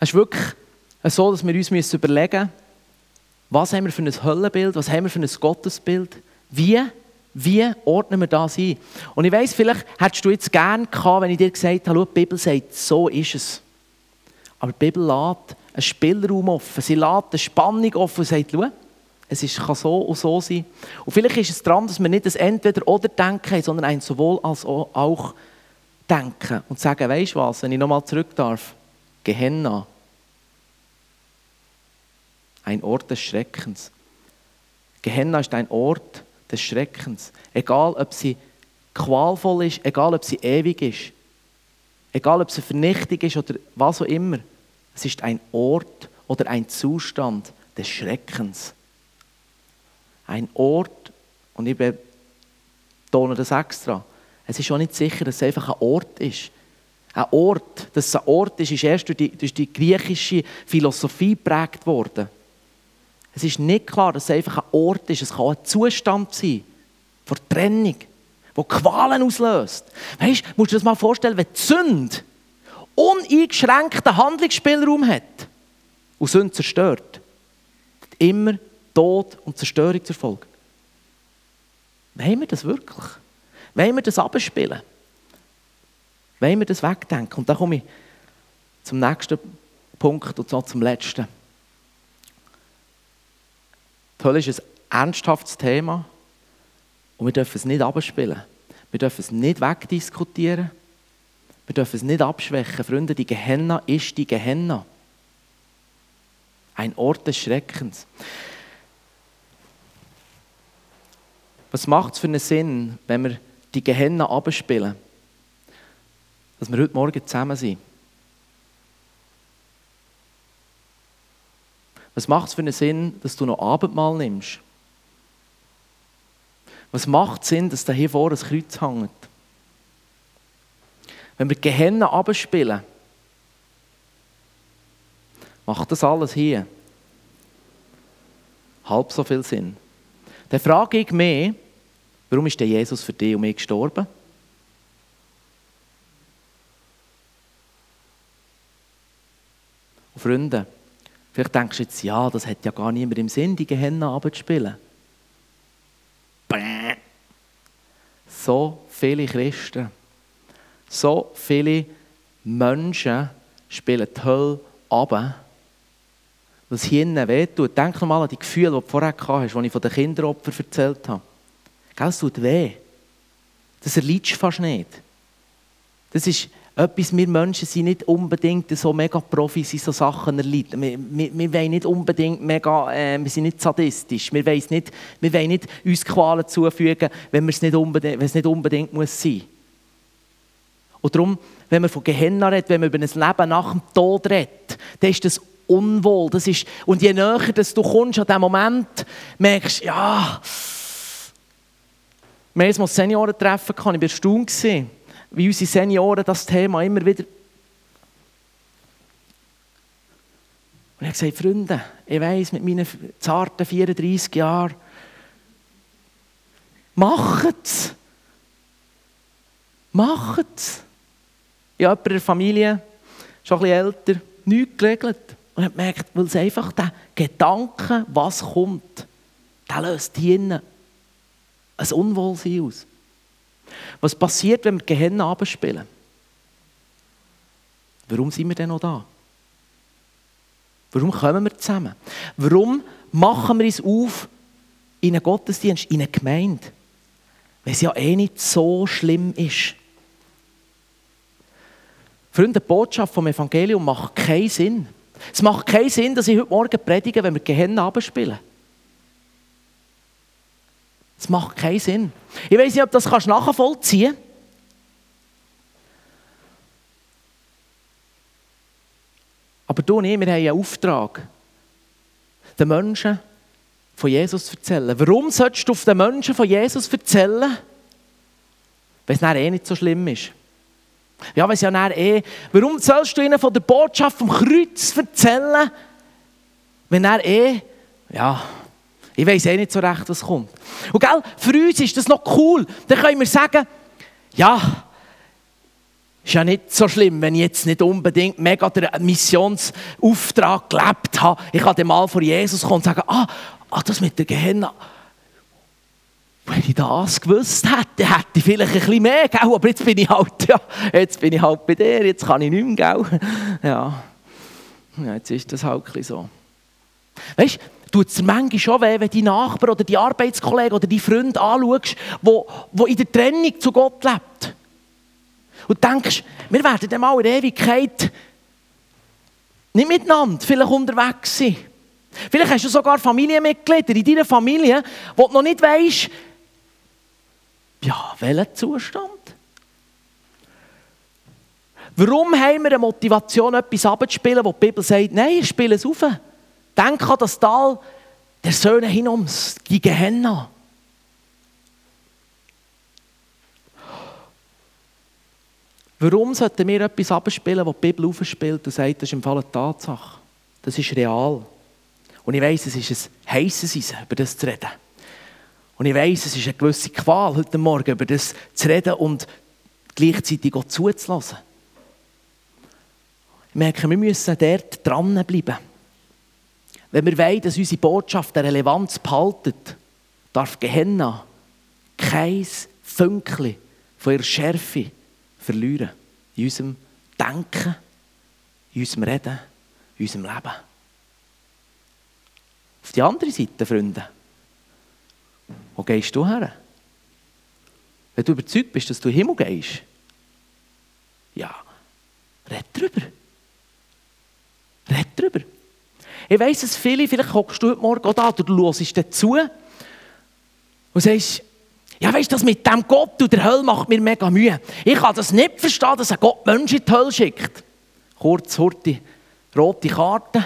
Es ist wirklich so, dass wir uns überlegen müssen, was haben wir für ein Höllenbild, was haben wir für ein Gottesbild, wie wie ordnen wir das ein? Und ich weiss, vielleicht hättest du jetzt gerne gehabt, wenn ich dir gesagt habe, die Bibel sagt, so ist es. Aber die Bibel lädt einen Spielraum offen. Sie lädt eine Spannung offen und sagt, schau, es ist, kann so und so sein. Und vielleicht ist es daran, dass wir nicht das Entweder-Oder denken, sondern ein sowohl als auch denken. Und sagen, weißt du was, wenn ich nochmal zurück darf, Gehenna. Ein Ort des Schreckens. Gehenna ist ein Ort des Schreckens. Egal, ob sie qualvoll ist, egal, ob sie ewig ist, egal, ob sie Vernichtung ist oder was auch immer. Es ist ein Ort oder ein Zustand des Schreckens. Ein Ort, und ich betone das extra, es ist auch nicht sicher, dass es einfach ein Ort ist. Ein Ort, dass es ein Ort ist, ist erst durch die, durch die griechische Philosophie geprägt worden. Es ist nicht klar, dass es einfach ein Ort ist. Es kann auch ein Zustand sein vor Trennung, der Qualen auslöst. Weißt du, musst du dir das mal vorstellen, wenn die Sünde uneingeschränkten Handlungsspielraum hat und Sünde zerstört, immer Tod und Zerstörung zur Folge. Wollen wir das wirklich? Wollen wir das abspielen? Wollen wir das wegdenken? Und dann komme ich zum nächsten Punkt und zwar zum letzten. Die Hölle ist ein ernsthaftes Thema und wir dürfen es nicht abspielen. Wir dürfen es nicht wegdiskutieren. Wir dürfen es nicht abschwächen. Freunde, die Gehenna ist die Gehenna. Ein Ort des Schreckens. Was macht es für einen Sinn, wenn wir die Gehenna abspielen? Dass wir heute Morgen zusammen sind. Was macht es für einen Sinn, dass du noch Abendmahl nimmst? Was macht Sinn, dass da hier vor ein Kreuz hängt? Wenn wir Gehennen abspielen, macht das alles hier halb so viel Sinn. Dann frage ich mich, warum ist der Jesus für dich und mich gestorben? Und Freunde, vielleicht denkst du jetzt, ja, das hat ja gar niemand im Sinn, die Gehennen abzuspielen. So viele Christen, so viele Menschen spielen die Hölle ab, was hier innen wehtut. Denk nochmal an die Gefühle, die du vorher hast, als ich von den Kinderopfern erzählt habe. Es tut weh. Das erleidest du fast nicht. Das ist etwas, wir Menschen sind nicht unbedingt so mega Profis in so Sachen erleiden. Wir, wir, wir wollen nicht unbedingt mega, äh, wir sind nicht sadistisch. Wir wollen nicht, wir wollen nicht uns Qualen zufügen, wenn, es nicht unbedingt, wenn es nicht unbedingt muss sein Und darum, wenn man von Gehenna redet, wenn man über ein Leben nach dem Tod redet, dann ist das unwohl. Das ist, und je näher dass du kommst an diesem Moment, merkst du, ja, wir haben das Seniorentreffen, ich war erstaunt wie unsere Senioren das Thema immer wieder. Und ich habe gesagt, Freunde, ich weiss, mit meinen zarten 34 Jahren, macht es. Macht es. In der Familie, schon ein bisschen älter, nichts geregelt. Und habe gemerkt, weil es einfach der Gedanke, was kommt, der löst hier ein Unwohlsein aus. Was passiert, wenn wir Gehirn abspielen? Warum sind wir denn noch da? Warum kommen wir zusammen? Warum machen wir uns auf in einen Gottesdienst, in eine Gemeinde? Weil es ja eh nicht so schlimm ist. Freunde, die Botschaft vom Evangelium macht keinen Sinn. Es macht keinen Sinn, dass ich heute Morgen predige, wenn wir Gehirn abspielen. Das macht keinen Sinn. Ich weiß nicht, ob das kannst nachvollziehen kannst. Aber du und ich, wir haben einen Auftrag, den Menschen von Jesus zu erzählen. Warum solltest du auf den Menschen von Jesus erzählen, wenn es eh nicht so schlimm ist? Ja, es ja eh... Warum sollst du ihnen von der Botschaft vom Kreuz erzählen, wenn er eh... Ja, ich weiß eh nicht so recht, was kommt. Und gell, für uns ist das noch cool. Dann können wir sagen, ja, ist ja nicht so schlimm, wenn ich jetzt nicht unbedingt mega den Missionsauftrag gelebt habe. Ich kann dann mal vor Jesus kommen und sagen, ah, ah das mit der Gehenna. Wenn ich das gewusst hätte, hätte ich vielleicht ein bisschen mehr, gell? aber jetzt bin ich halt, ja, jetzt bin ich halt bei dir, jetzt kann ich nicht mehr, gell? Ja. ja, jetzt ist das halt ein so. Weißt du, tut es manchmal schon weh, wenn die Nachbarn oder die Arbeitskollegen oder die Freunde anschaust, wo, wo in der Trennung zu Gott lebt. Und denkst, wir werden dann mal in Ewigkeit nicht miteinander vielleicht unterwegs sein. Vielleicht hast du sogar Familienmitglieder in deiner Familie, wo du noch nicht weißt, ja, welcher Zustand? Warum haben wir eine Motivation, etwas abzuspielen, wo die Bibel sagt, nein, ich spiele es auf. Denk an das Tal der Söhne hinums, die Gehenna. Warum sollten wir etwas abspielen, was die Bibel aufspielt und sagt, das ist im Fall eine Tatsache? Das ist real. Und ich weiß, es ist ein heißes Eisen, über das zu reden. Und ich weiß, es ist eine gewisse Qual, heute Morgen über das zu reden und gleichzeitig auch zuzulassen. Ich merke, wir müssen dort dranbleiben. Wenn wir wollen, dass unsere Botschaft eine Relevanz behaltet, darf Gehenna kein Fünkchen von ihrer Schärfe verlieren. In unserem Denken, in unserem Reden, in unserem Leben. Auf die andere Seite, Freunde, wo gehst du her? Wenn du überzeugt bist, dass du in den Himmel gehst, ja, red drüber. Red drüber. Ich weiss, dass viele, vielleicht guckst du heute Morgen auch da oder du hörst dazu und sagst, ja, weißt du, das mit dem Gott und der Hölle macht mir mega Mühe. Ich kann das nicht verstehen, dass ein Gott Menschen in die Hölle schickt. Kurz, hurti, rote Karte.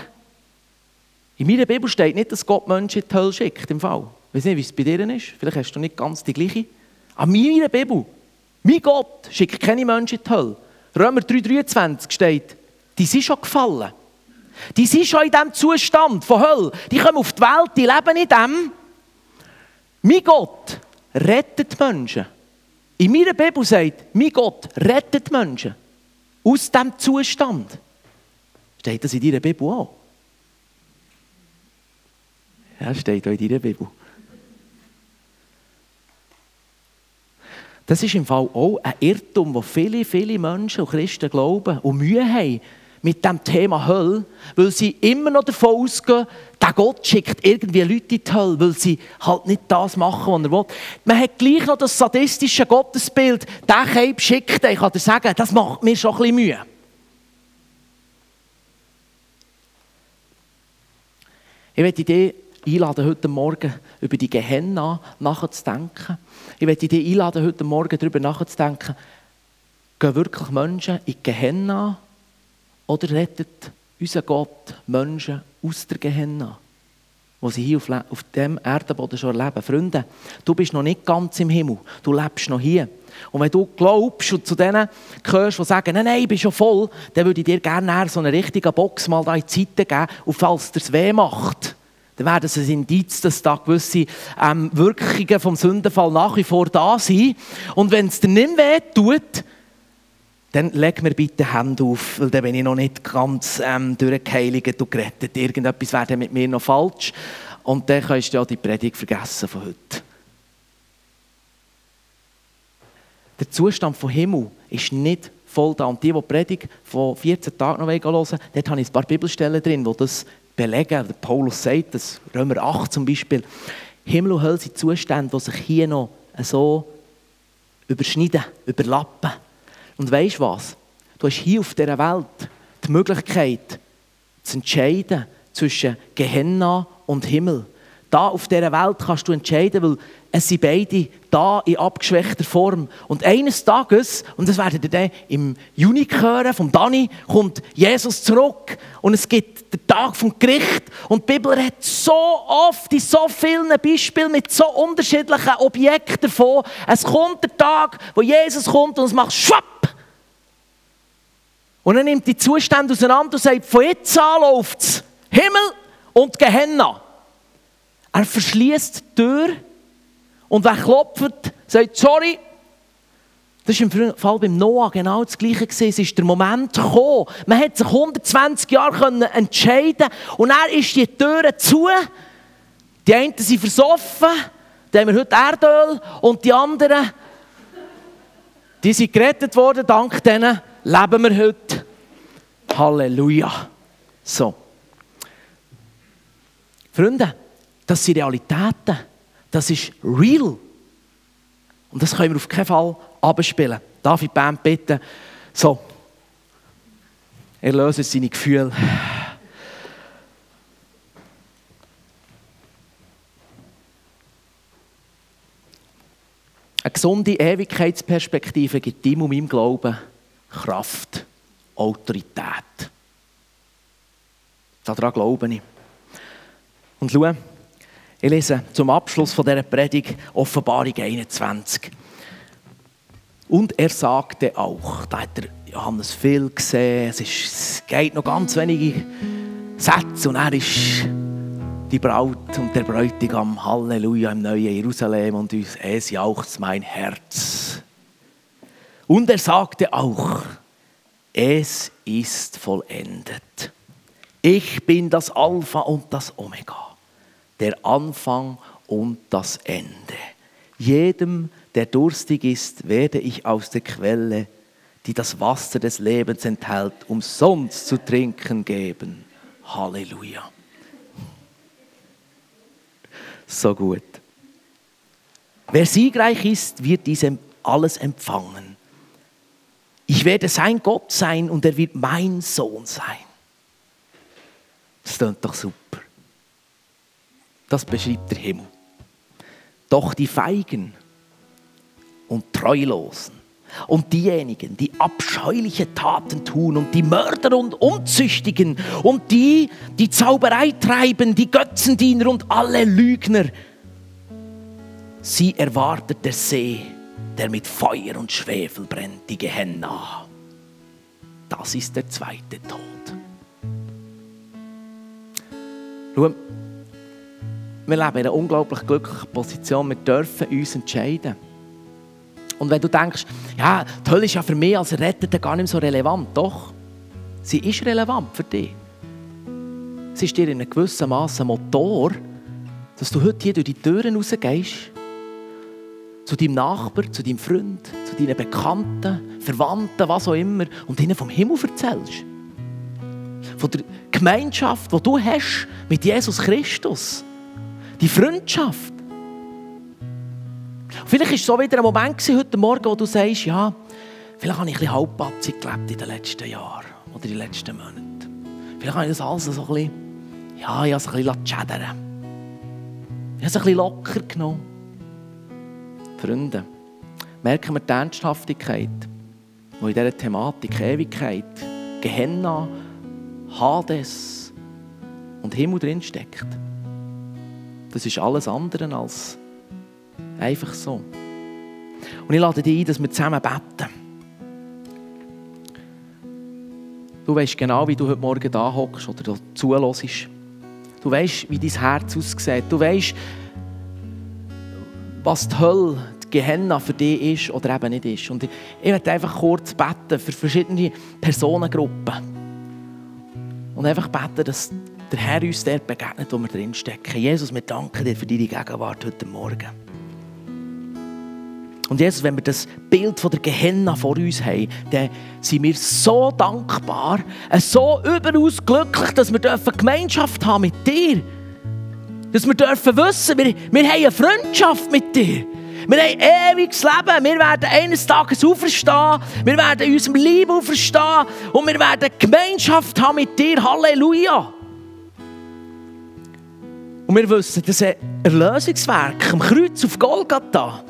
In meiner Bibel steht nicht, dass Gott Menschen in die Hölle schickt, im Fall. Weiß nicht, wie es bei dir ist. Vielleicht hast du nicht ganz die gleiche. An meiner Bibel, mein Gott schickt keine Menschen in die Hölle. Römer 3,23 steht, die sind schon gefallen. Die sind schon in diesem Zustand von Hölle. Die kommen auf die Welt, die leben in dem. Mein Gott rettet Menschen. In meiner Bibel sagt, mein Gott rettet Menschen. Aus diesem Zustand. Steht das in deiner Bibel auch? Ja, steht auch in deiner Bibel. Das ist im Fall auch ein Irrtum, wo viele, viele Menschen und Christen glauben und Mühe haben, mit dem Thema Hölle, weil sie immer noch davon ausgehen, der Gott schickt irgendwie Leute in die Hölle, weil sie halt nicht das machen, was er will. Man hat gleich noch das sadistische Gottesbild, der Keib schickt, ich kann dir sagen, das macht mir schon ein bisschen Mühe. Ich möchte dich einladen, heute Morgen über die Gehenna nachzudenken. Ich möchte dich einladen, heute Morgen darüber nachzudenken, gehen wirklich Menschen in die Gehenna oder rettet unser Gott Menschen aus der Gehenna, wo sie hier auf, auf dem Erdenboden schon erleben? Freunde, du bist noch nicht ganz im Himmel, du lebst noch hier. Und wenn du glaubst und zu denen gehörst, die sagen, nein, nein, ich bin schon voll, dann würde ich dir gerne so eine richtige Box mal da in die Seite geben, und falls dir es weh macht, dann wäre das ein Indiz, dass da gewisse ähm, Wirkungen vom Sündenfall nach wie vor da sind. Und wenn es dir nicht weh tut, dann leg mir bitte Hände auf, weil dann bin ich noch nicht ganz ähm, durchgeheiligt und gerettet. Irgendetwas wäre mit mir noch falsch. Und dann kannst du ja die Predigt vergessen von heute. Der Zustand von Himmel ist nicht voll da. Und die, die die Predigt von 14 Tagen noch hören wollen, dort habe ich ein paar Bibelstellen drin, die das belegen. Der Paulus sagt das, Römer 8 zum Beispiel. Himmel und Hölle sind Zustände, die sich hier noch so überschneiden, überlappen. Und weißt du was? Du hast hier auf dieser Welt die Möglichkeit zu entscheiden zwischen Gehenna und Himmel. Da auf dieser Welt kannst du entscheiden, weil es sind beide da in abgeschwächter Form. Und eines Tages, und das werdet ihr dann im Juni hören, vom Dani, kommt Jesus zurück und es gibt den Tag vom Gericht. Und die Bibel hat so oft in so vielen Beispielen mit so unterschiedlichen Objekten davon. Es kommt der Tag, wo Jesus kommt und es macht schwapp und er nimmt die Zustände auseinander und sagt, von jetzt an läuft es Himmel und Gehenna. Er verschließt die Tür und wer klopft, sagt, sorry, das war im Fall beim Noah genau das Gleiche. Es ist der Moment gekommen. Man hat sich 120 Jahre entscheiden und er ist die Türen zu. Die einen sind versoffen, die haben wir heute Erdöl und die anderen, die sind gerettet worden, dank denen leben wir heute. Halleluja. So. Freunde, das sind Realitäten. Das ist real. Und das können wir auf keinen Fall abspielen. Darf ich die Band bitten? So. Er löst jetzt seine Gefühle. Eine gesunde Ewigkeitsperspektive gibt ihm und meinem Glauben Kraft, Autorität. Daran glaube ich. Und schau, ich lese zum Abschluss von dieser Predigt Offenbarung 21. Und er sagte auch, da hat der Johannes viel gesehen, es, ist, es geht noch ganz wenige Sätze und er ist die Braut und der Bräutigam, Halleluja, im neuen Jerusalem und es jauchzt mein Herz. Und er sagte auch, es ist vollendet. Ich bin das Alpha und das Omega, der Anfang und das Ende. Jedem, der durstig ist, werde ich aus der Quelle, die das Wasser des Lebens enthält, umsonst zu trinken geben. Halleluja. So gut. Wer siegreich ist, wird diesem alles empfangen. Ich werde sein Gott sein und er wird mein Sohn sein. Das klingt doch super. Das beschreibt der Himmel. Doch die Feigen und Treulosen und diejenigen, die abscheuliche Taten tun und die Mörder und Unzüchtigen und die, die Zauberei treiben, die Götzendiener und alle Lügner, sie erwartet der See, der mit Feuer und Schwefel brennt, die Gehenna. Das ist der zweite Tod. Schau, wir leben in einer unglaublich glücklichen Position. Wir dürfen uns entscheiden. Und wenn du denkst, ja, die Hölle ist ja für mich als Retter gar nicht so relevant, doch, sie ist relevant für dich. Sie ist dir in einem gewissen Maße ein Motor, dass du heute hier durch die Türen rausgehst, zu deinem Nachbar, zu deinem Freund, zu deinen Bekannten, Verwandten, was auch immer, und ihnen vom Himmel erzählst. Von der Gemeinschaft, die du hast mit Jesus Christus. Die Freundschaft. Vielleicht war es so wieder ein Moment heute Morgen, wo du sagst, ja, vielleicht habe ich ein bisschen halbpatzig gelebt in den letzten Jahren oder in den letzten Monaten. Vielleicht habe ich das alles so ein bisschen, ja, ich habe es ein bisschen schädern Ich habe es ein bisschen locker genommen. Freunde, merken wir die Ernsthaftigkeit, die in dieser Thematik Ewigkeit, Gehenna, Hades und Himmel drinsteckt. Das ist alles andere als Einfach so. Und ich lade dich ein, dass wir zusammen beten. Du weißt genau, wie du heute Morgen da hockst oder zuhörst. Du weißt, wie dein Herz aussieht. Du weißt, was die Hölle, die Gehenna für dich ist oder eben nicht ist. Und ich, ich werde einfach kurz beten für verschiedene Personengruppen. Und einfach beten, dass der Herr uns dort begegnet, wo wir drinstecken. Jesus, wir danken dir für deine Gegenwart heute Morgen. Und Jesus, wenn wir das Bild von der Gehenna vor uns haben, dann sind wir so dankbar, äh, so überaus glücklich, dass wir Gemeinschaft haben mit dir. Dass wir dürfen wissen, wir, wir haben eine Freundschaft mit dir. Wir haben ewiges Leben. Wir werden eines Tages auferstehen. Wir werden unserem Leben auferstehen. Und wir werden Gemeinschaft haben mit dir. Halleluja. Und wir wissen, das ist ein Erlösungswerk am Kreuz auf Golgatha.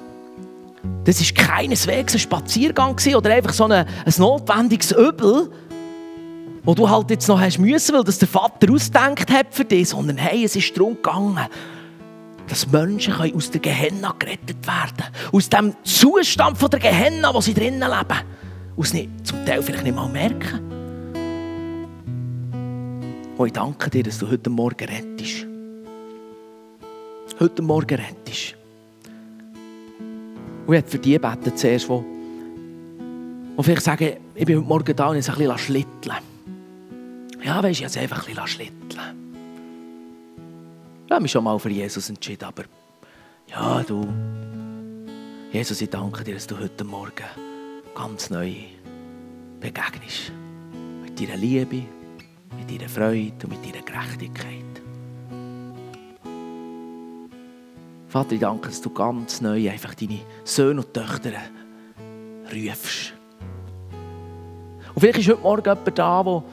Das war keineswegs ein Spaziergang oder einfach so ein, ein notwendiges Übel, wo du halt jetzt noch hast müssen, weil das der Vater ausdenkt hat für dich, sondern hey, es ist darum gegangen, dass Menschen aus der Gehenna gerettet werden können. Aus dem Zustand von der Gehenna, wo sie drinnen leben. Aus nicht, zum Teil vielleicht nicht mal merken. Oh, ich danke dir, dass du heute Morgen rettest. Heute Morgen rettest. Und ich werde für die beten zuerst, die, vielleicht sagen, ich bin heute Morgen da und ich ein bisschen schlitteln. Ja, weißt du, ich einfach ein bisschen schlitteln. Ich habe mich schon mal für Jesus entschieden, aber ja, du, Jesus, ich danke dir, dass du heute Morgen ganz neu begegnest. Mit deiner Liebe, mit deiner Freude und mit deiner Gerechtigkeit. Vater, ich danke, dass du ganz neu einfach deine Söhne und Töchter rufst. Und vielleicht ist heute Morgen jemand da, der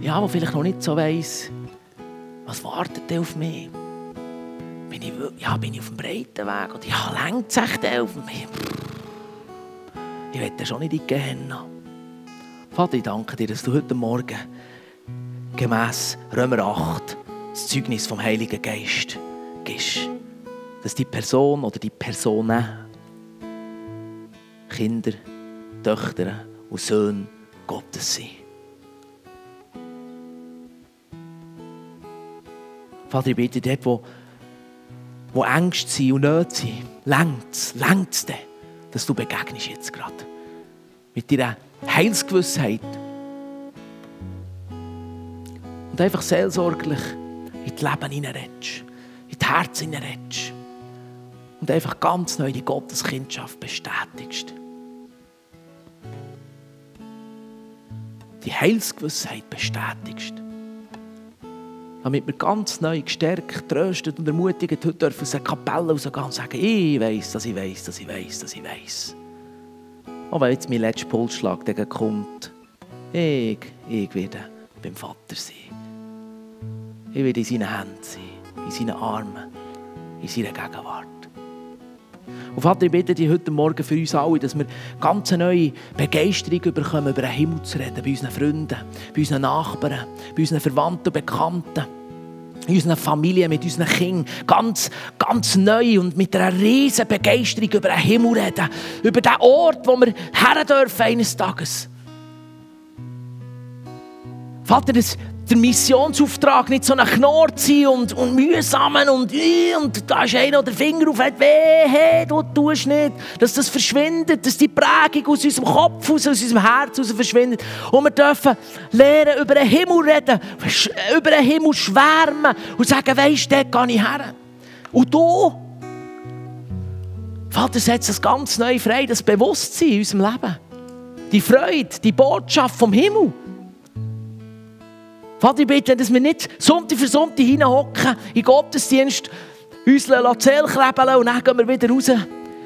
ja, wo vielleicht noch nicht so weiss, was wartet auf mich? bin ich, ja, bin ich auf dem breiten Weg? Oder ja, längt es echt auf? Ich will schon nicht in die Gehenna. Vater, ich danke dir, dass du heute Morgen gemäss Römer 8 das Zeugnis vom Heiligen Geist gibst. Dass die Person oder die Personen Kinder, Töchter und Söhne Gottes sind. Vater, ich bitte dort, wo, wo Ängste sind und Nöte sind, längt es, längt es dir, dass du begegnest jetzt gerade. Mit deiner Heilsgewissheit. Und einfach seelsorglich in das Leben hineinredest, in das Herz hineinredest. Und einfach ganz neu die Gotteskindschaft bestätigst. Die Heilsgewissheit bestätigst damit wir ganz neu gestärkt, tröstet und ermutigt heute aus der Kapelle rausgehen und sagen, ich weiß, dass ich weiß, dass ich weiß, dass ich weiß. Und wenn jetzt mein letzter Pulsschlag kommt, ich, ich werde beim Vater sein. Ich werde in seinen Händen sein, in seinen Armen, in seiner Gegenwart. Und Vater, ich bitte dich heute Morgen für uns alle, dass wir ganz neue Begeisterung bekommen, über den Himmel zu reden, bei unseren Freunden, bei unseren Nachbarn, bei unseren Verwandten und Bekannten, in unserer Familie, mit unseren Kindern, ganz, ganz neu und mit einer riesen Begeisterung über den Himmel reden, über den Ort, wo wir her dürfen eines Tages. Vater, das, der Missionsauftrag nicht so ein Knorr sein und, und mühsamen und, und da ist einer, der Finger auf hat, weh, hey, du tust nicht, dass das verschwindet, dass die Prägung aus unserem Kopf, aus, unserem Herz aus verschwindet. Und wir dürfen lernen, über den Himmel reden, über den Himmel schwärmen und sagen, weisst du, dort gehe ich her. Und du, Vater, setzt das ganz neu frei, das Bewusstsein in unserem Leben. Die Freude, die Botschaft vom Himmel. Vater, ich bitte, dass wir nicht Sonntag für Sonntag hinhocken in Gottesdienst, uns Zähl kleben und dann gehen wir wieder raus.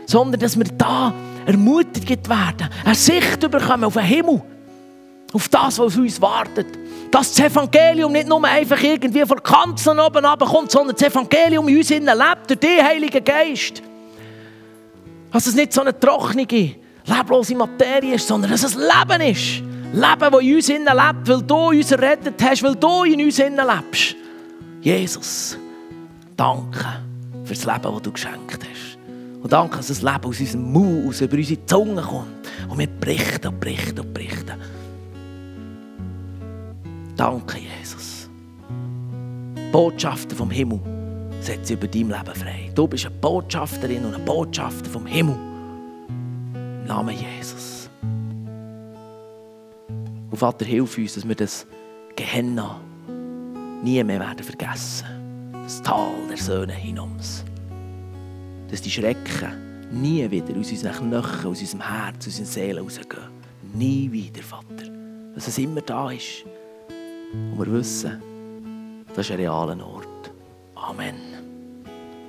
Sondern, dass wir da ermutigt werden, eine Sicht bekommen auf den Himmel, auf das, was uns wartet. Dass das Evangelium nicht nur einfach irgendwie von Kanzeln oben kommt, sondern das Evangelium in uns lebt, durch den Heiligen Geist. Dass es nicht so eine trockene, leblose Materie ist, sondern dass es Leben ist. Leben, das in uns innen lebt, weil du uns errettet hast, weil du in uns innen lebst. Jesus, danke für das Leben, das du geschenkt hast. Und danke, dass das Leben aus unserem Mund, aus über unsere Zunge kommt. Und wir berichten und berichten und berichten. Danke, Jesus. Botschafter vom Himmel setze über dein Leben frei. Du bist eine Botschafterin und ein Botschafter vom Himmel. Im Namen Jesus. Und Vater, hilf uns, dass wir das Gehenna nie mehr werden vergessen. Das Tal der Söhne hinaus. Dass die Schrecken nie wieder aus unseren Knochen, aus unserem Herz, aus unseren Seelen rausgehen. Nie wieder, Vater. Dass es immer da ist. Und wir wissen, das ist ein realer Ort. Amen.